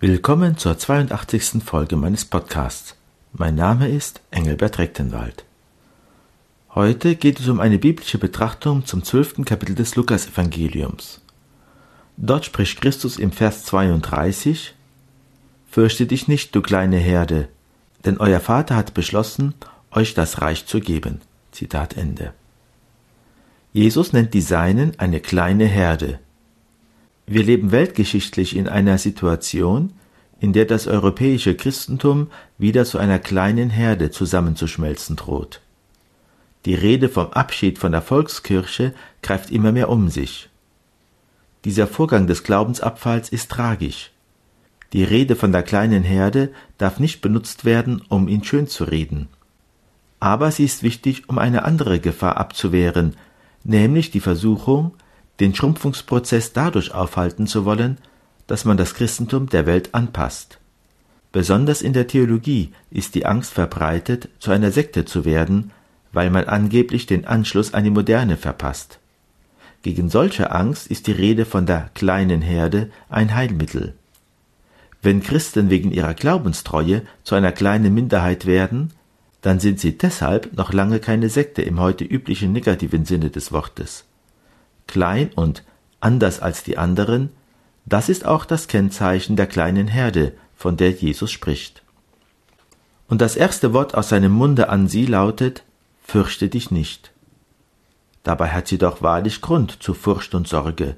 Willkommen zur 82. Folge meines Podcasts. Mein Name ist Engelbert Rechtenwald. Heute geht es um eine biblische Betrachtung zum zwölften Kapitel des Lukasevangeliums. Dort spricht Christus im Vers 32 Fürchte dich nicht, du kleine Herde, denn euer Vater hat beschlossen, euch das Reich zu geben. Zitat Ende. Jesus nennt die Seinen eine kleine Herde. Wir leben weltgeschichtlich in einer Situation, in der das europäische Christentum wieder zu einer kleinen Herde zusammenzuschmelzen droht. Die Rede vom Abschied von der Volkskirche greift immer mehr um sich. Dieser Vorgang des Glaubensabfalls ist tragisch. Die Rede von der kleinen Herde darf nicht benutzt werden, um ihn schön zu reden. Aber sie ist wichtig, um eine andere Gefahr abzuwehren, nämlich die Versuchung, den Schrumpfungsprozess dadurch aufhalten zu wollen, dass man das Christentum der Welt anpasst. Besonders in der Theologie ist die Angst verbreitet, zu einer Sekte zu werden, weil man angeblich den Anschluss an die Moderne verpasst. Gegen solche Angst ist die Rede von der kleinen Herde ein Heilmittel. Wenn Christen wegen ihrer Glaubenstreue zu einer kleinen Minderheit werden, dann sind sie deshalb noch lange keine Sekte im heute üblichen negativen Sinne des Wortes klein und anders als die anderen, das ist auch das Kennzeichen der kleinen Herde, von der Jesus spricht. Und das erste Wort aus seinem Munde an sie lautet Fürchte dich nicht. Dabei hat sie doch wahrlich Grund zu Furcht und Sorge.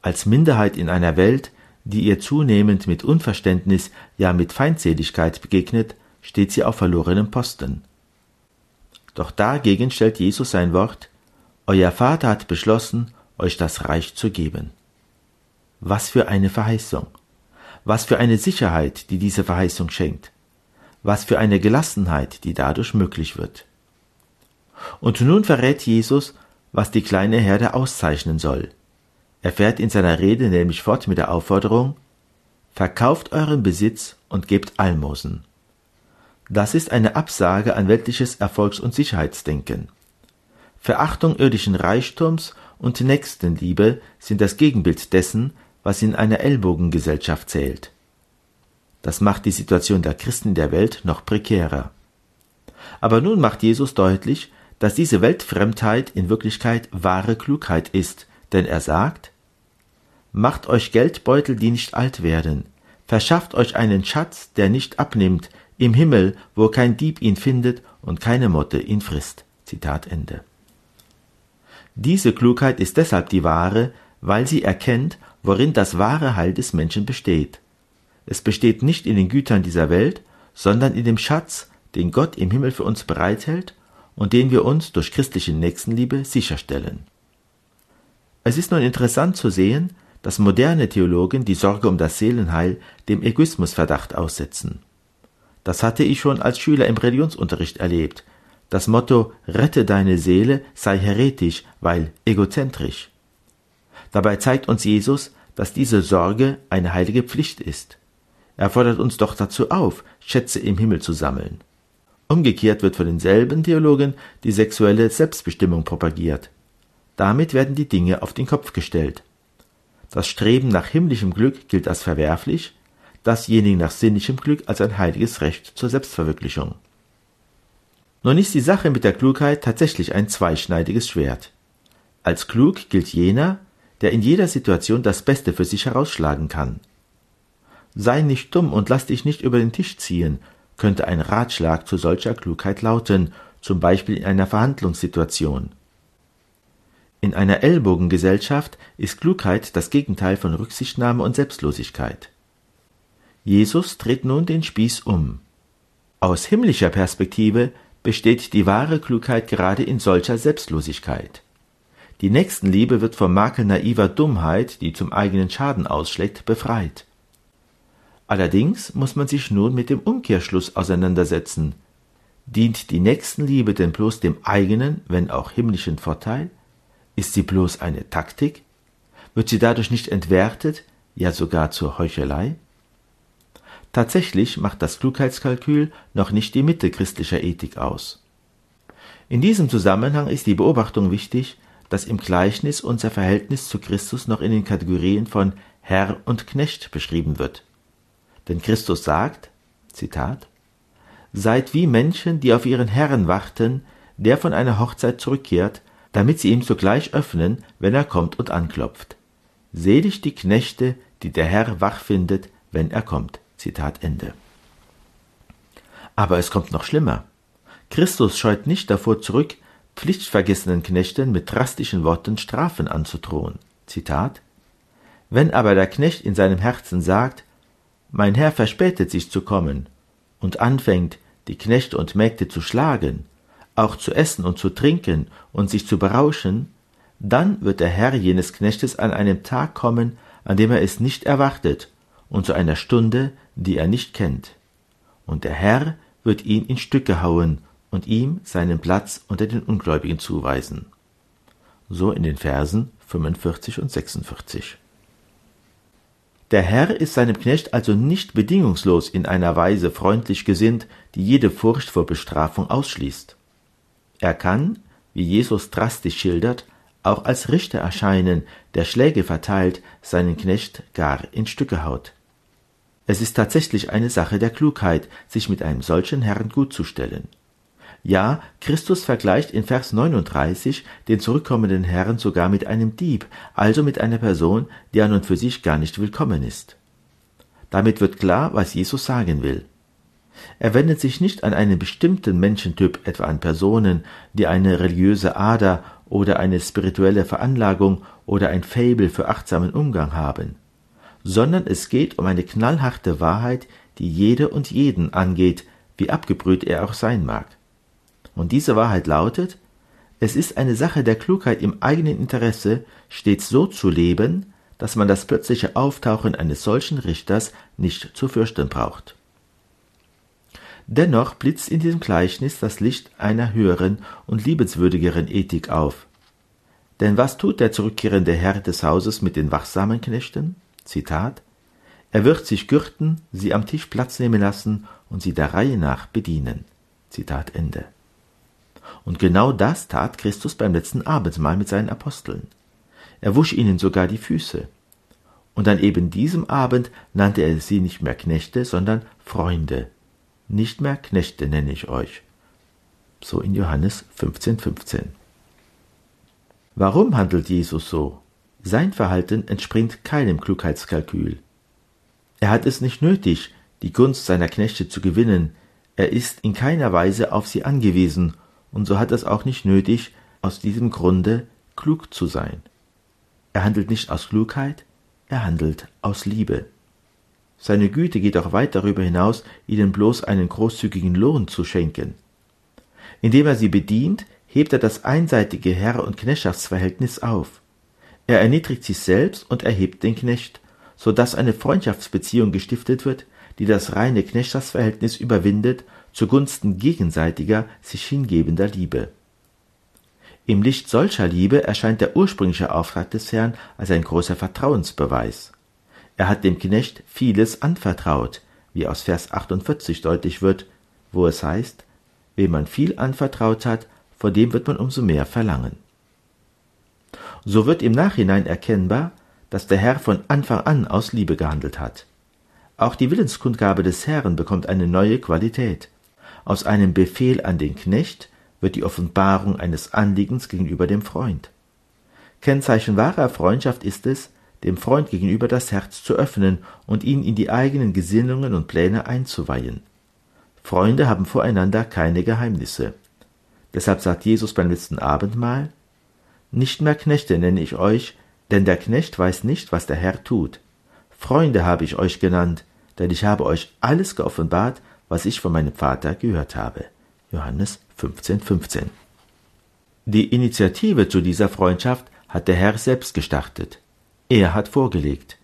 Als Minderheit in einer Welt, die ihr zunehmend mit Unverständnis, ja mit Feindseligkeit begegnet, steht sie auf verlorenem Posten. Doch dagegen stellt Jesus sein Wort euer Vater hat beschlossen, euch das Reich zu geben. Was für eine Verheißung. Was für eine Sicherheit, die diese Verheißung schenkt. Was für eine Gelassenheit, die dadurch möglich wird. Und nun verrät Jesus, was die kleine Herde auszeichnen soll. Er fährt in seiner Rede nämlich fort mit der Aufforderung, Verkauft euren Besitz und gebt Almosen. Das ist eine Absage an weltliches Erfolgs- und Sicherheitsdenken. Verachtung irdischen Reichtums und Nächstenliebe sind das Gegenbild dessen, was in einer Ellbogengesellschaft zählt. Das macht die Situation der Christen der Welt noch prekärer. Aber nun macht Jesus deutlich, dass diese Weltfremdheit in Wirklichkeit wahre Klugheit ist, denn er sagt, Macht euch Geldbeutel, die nicht alt werden, verschafft euch einen Schatz, der nicht abnimmt, im Himmel, wo kein Dieb ihn findet und keine Motte ihn frisst. Zitat Ende. Diese Klugheit ist deshalb die wahre, weil sie erkennt, worin das wahre Heil des Menschen besteht. Es besteht nicht in den Gütern dieser Welt, sondern in dem Schatz, den Gott im Himmel für uns bereithält und den wir uns durch christliche Nächstenliebe sicherstellen. Es ist nun interessant zu sehen, dass moderne Theologen die Sorge um das Seelenheil dem Egoismusverdacht aussetzen. Das hatte ich schon als Schüler im Religionsunterricht erlebt, das Motto Rette deine Seele sei heretisch, weil egozentrisch. Dabei zeigt uns Jesus, dass diese Sorge eine heilige Pflicht ist. Er fordert uns doch dazu auf, Schätze im Himmel zu sammeln. Umgekehrt wird von denselben Theologen die sexuelle Selbstbestimmung propagiert. Damit werden die Dinge auf den Kopf gestellt. Das Streben nach himmlischem Glück gilt als verwerflich, dasjenige nach sinnlichem Glück als ein heiliges Recht zur Selbstverwirklichung. Nun ist die Sache mit der Klugheit tatsächlich ein zweischneidiges Schwert. Als klug gilt jener, der in jeder Situation das Beste für sich herausschlagen kann. Sei nicht dumm und lass dich nicht über den Tisch ziehen, könnte ein Ratschlag zu solcher Klugheit lauten, zum Beispiel in einer Verhandlungssituation. In einer Ellbogengesellschaft ist Klugheit das Gegenteil von Rücksichtnahme und Selbstlosigkeit. Jesus dreht nun den Spieß um. Aus himmlischer Perspektive besteht die wahre Klugheit gerade in solcher Selbstlosigkeit. Die Nächstenliebe wird vom Makel naiver Dummheit, die zum eigenen Schaden ausschlägt, befreit. Allerdings muss man sich nun mit dem Umkehrschluss auseinandersetzen. Dient die Nächstenliebe denn bloß dem eigenen, wenn auch himmlischen Vorteil? Ist sie bloß eine Taktik? Wird sie dadurch nicht entwertet, ja sogar zur Heuchelei? Tatsächlich macht das Klugheitskalkül noch nicht die Mitte christlicher Ethik aus. In diesem Zusammenhang ist die Beobachtung wichtig, dass im Gleichnis unser Verhältnis zu Christus noch in den Kategorien von Herr und Knecht beschrieben wird. Denn Christus sagt, Zitat, Seid wie Menschen, die auf ihren Herrn warten, der von einer Hochzeit zurückkehrt, damit sie ihm sogleich öffnen, wenn er kommt und anklopft. Selig die Knechte, die der Herr wach findet, wenn er kommt. Zitat Ende. Aber es kommt noch schlimmer. Christus scheut nicht davor zurück, pflichtvergessenen Knechten mit drastischen Worten Strafen anzudrohen. Zitat Wenn aber der Knecht in seinem Herzen sagt, Mein Herr verspätet sich zu kommen, und anfängt, die Knechte und Mägde zu schlagen, auch zu essen und zu trinken und sich zu berauschen, dann wird der Herr jenes Knechtes an einem Tag kommen, an dem er es nicht erwartet, und zu einer Stunde, die er nicht kennt. Und der Herr wird ihn in Stücke hauen und ihm seinen Platz unter den Ungläubigen zuweisen. So in den Versen 45 und 46. Der Herr ist seinem Knecht also nicht bedingungslos in einer Weise freundlich gesinnt, die jede Furcht vor Bestrafung ausschließt. Er kann, wie Jesus drastisch schildert, auch als Richter erscheinen, der Schläge verteilt, seinen Knecht gar in Stücke haut. Es ist tatsächlich eine Sache der Klugheit, sich mit einem solchen Herrn gutzustellen. Ja, Christus vergleicht in Vers 39 den zurückkommenden Herrn sogar mit einem Dieb, also mit einer Person, die an und für sich gar nicht willkommen ist. Damit wird klar, was Jesus sagen will. Er wendet sich nicht an einen bestimmten Menschentyp, etwa an Personen, die eine religiöse Ader oder eine spirituelle Veranlagung oder ein Fabel für achtsamen Umgang haben, sondern es geht um eine knallharte Wahrheit, die jede und jeden angeht, wie abgebrüht er auch sein mag. Und diese Wahrheit lautet, es ist eine Sache der Klugheit im eigenen Interesse, stets so zu leben, dass man das plötzliche Auftauchen eines solchen Richters nicht zu fürchten braucht. Dennoch blitzt in diesem Gleichnis das Licht einer höheren und liebenswürdigeren Ethik auf. Denn was tut der zurückkehrende Herr des Hauses mit den wachsamen Knechten? Zitat Er wird sich gürten, sie am Tisch Platz nehmen lassen und sie der Reihe nach bedienen. Zitat Ende. Und genau das tat Christus beim letzten Abendmahl mit seinen Aposteln. Er wusch ihnen sogar die Füße. Und an eben diesem Abend nannte er sie nicht mehr Knechte, sondern Freunde, nicht mehr Knechte nenne ich euch. So in Johannes 15,15. 15. Warum handelt Jesus so? Sein Verhalten entspringt keinem Klugheitskalkül. Er hat es nicht nötig, die Gunst seiner Knechte zu gewinnen, er ist in keiner Weise auf sie angewiesen, und so hat es auch nicht nötig, aus diesem Grunde klug zu sein. Er handelt nicht aus Klugheit, er handelt aus Liebe. Seine Güte geht auch weit darüber hinaus, ihnen bloß einen großzügigen Lohn zu schenken. Indem er sie bedient, hebt er das einseitige Herr- und Knechtschaftsverhältnis auf. Er erniedrigt sich selbst und erhebt den Knecht, so dass eine Freundschaftsbeziehung gestiftet wird, die das reine Knechtschaftsverhältnis überwindet zugunsten gegenseitiger, sich hingebender Liebe. Im Licht solcher Liebe erscheint der ursprüngliche Auftrag des Herrn als ein großer Vertrauensbeweis. Er hat dem Knecht vieles anvertraut, wie aus Vers 48 deutlich wird, wo es heißt, wem man viel anvertraut hat, vor dem wird man umso mehr verlangen. So wird im Nachhinein erkennbar, dass der Herr von Anfang an aus Liebe gehandelt hat. Auch die Willenskundgabe des Herrn bekommt eine neue Qualität. Aus einem Befehl an den Knecht wird die Offenbarung eines Anliegens gegenüber dem Freund. Kennzeichen wahrer Freundschaft ist es, dem Freund gegenüber das Herz zu öffnen und ihn in die eigenen Gesinnungen und Pläne einzuweihen. Freunde haben voreinander keine Geheimnisse. Deshalb sagt Jesus beim letzten Abendmahl, Nicht mehr Knechte nenne ich euch, denn der Knecht weiß nicht, was der Herr tut. Freunde habe ich euch genannt, denn ich habe euch alles geoffenbart, was ich von meinem Vater gehört habe. Johannes 15, 15. Die Initiative zu dieser Freundschaft hat der Herr selbst gestartet. Er hat vorgelegt.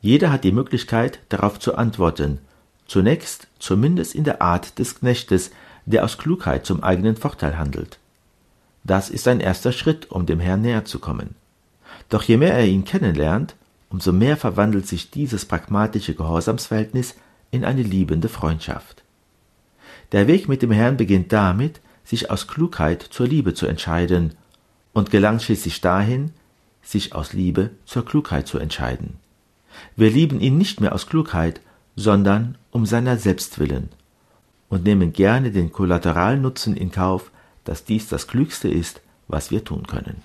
Jeder hat die Möglichkeit, darauf zu antworten, zunächst zumindest in der Art des Knechtes, der aus Klugheit zum eigenen Vorteil handelt. Das ist ein erster Schritt, um dem Herrn näher zu kommen. Doch je mehr er ihn kennenlernt, umso mehr verwandelt sich dieses pragmatische Gehorsamsverhältnis in eine liebende Freundschaft. Der Weg mit dem Herrn beginnt damit, sich aus Klugheit zur Liebe zu entscheiden und gelangt schließlich dahin, sich aus Liebe zur Klugheit zu entscheiden. Wir lieben ihn nicht mehr aus Klugheit, sondern um seiner selbst willen und nehmen gerne den Kollateralnutzen in Kauf, dass dies das Klügste ist, was wir tun können.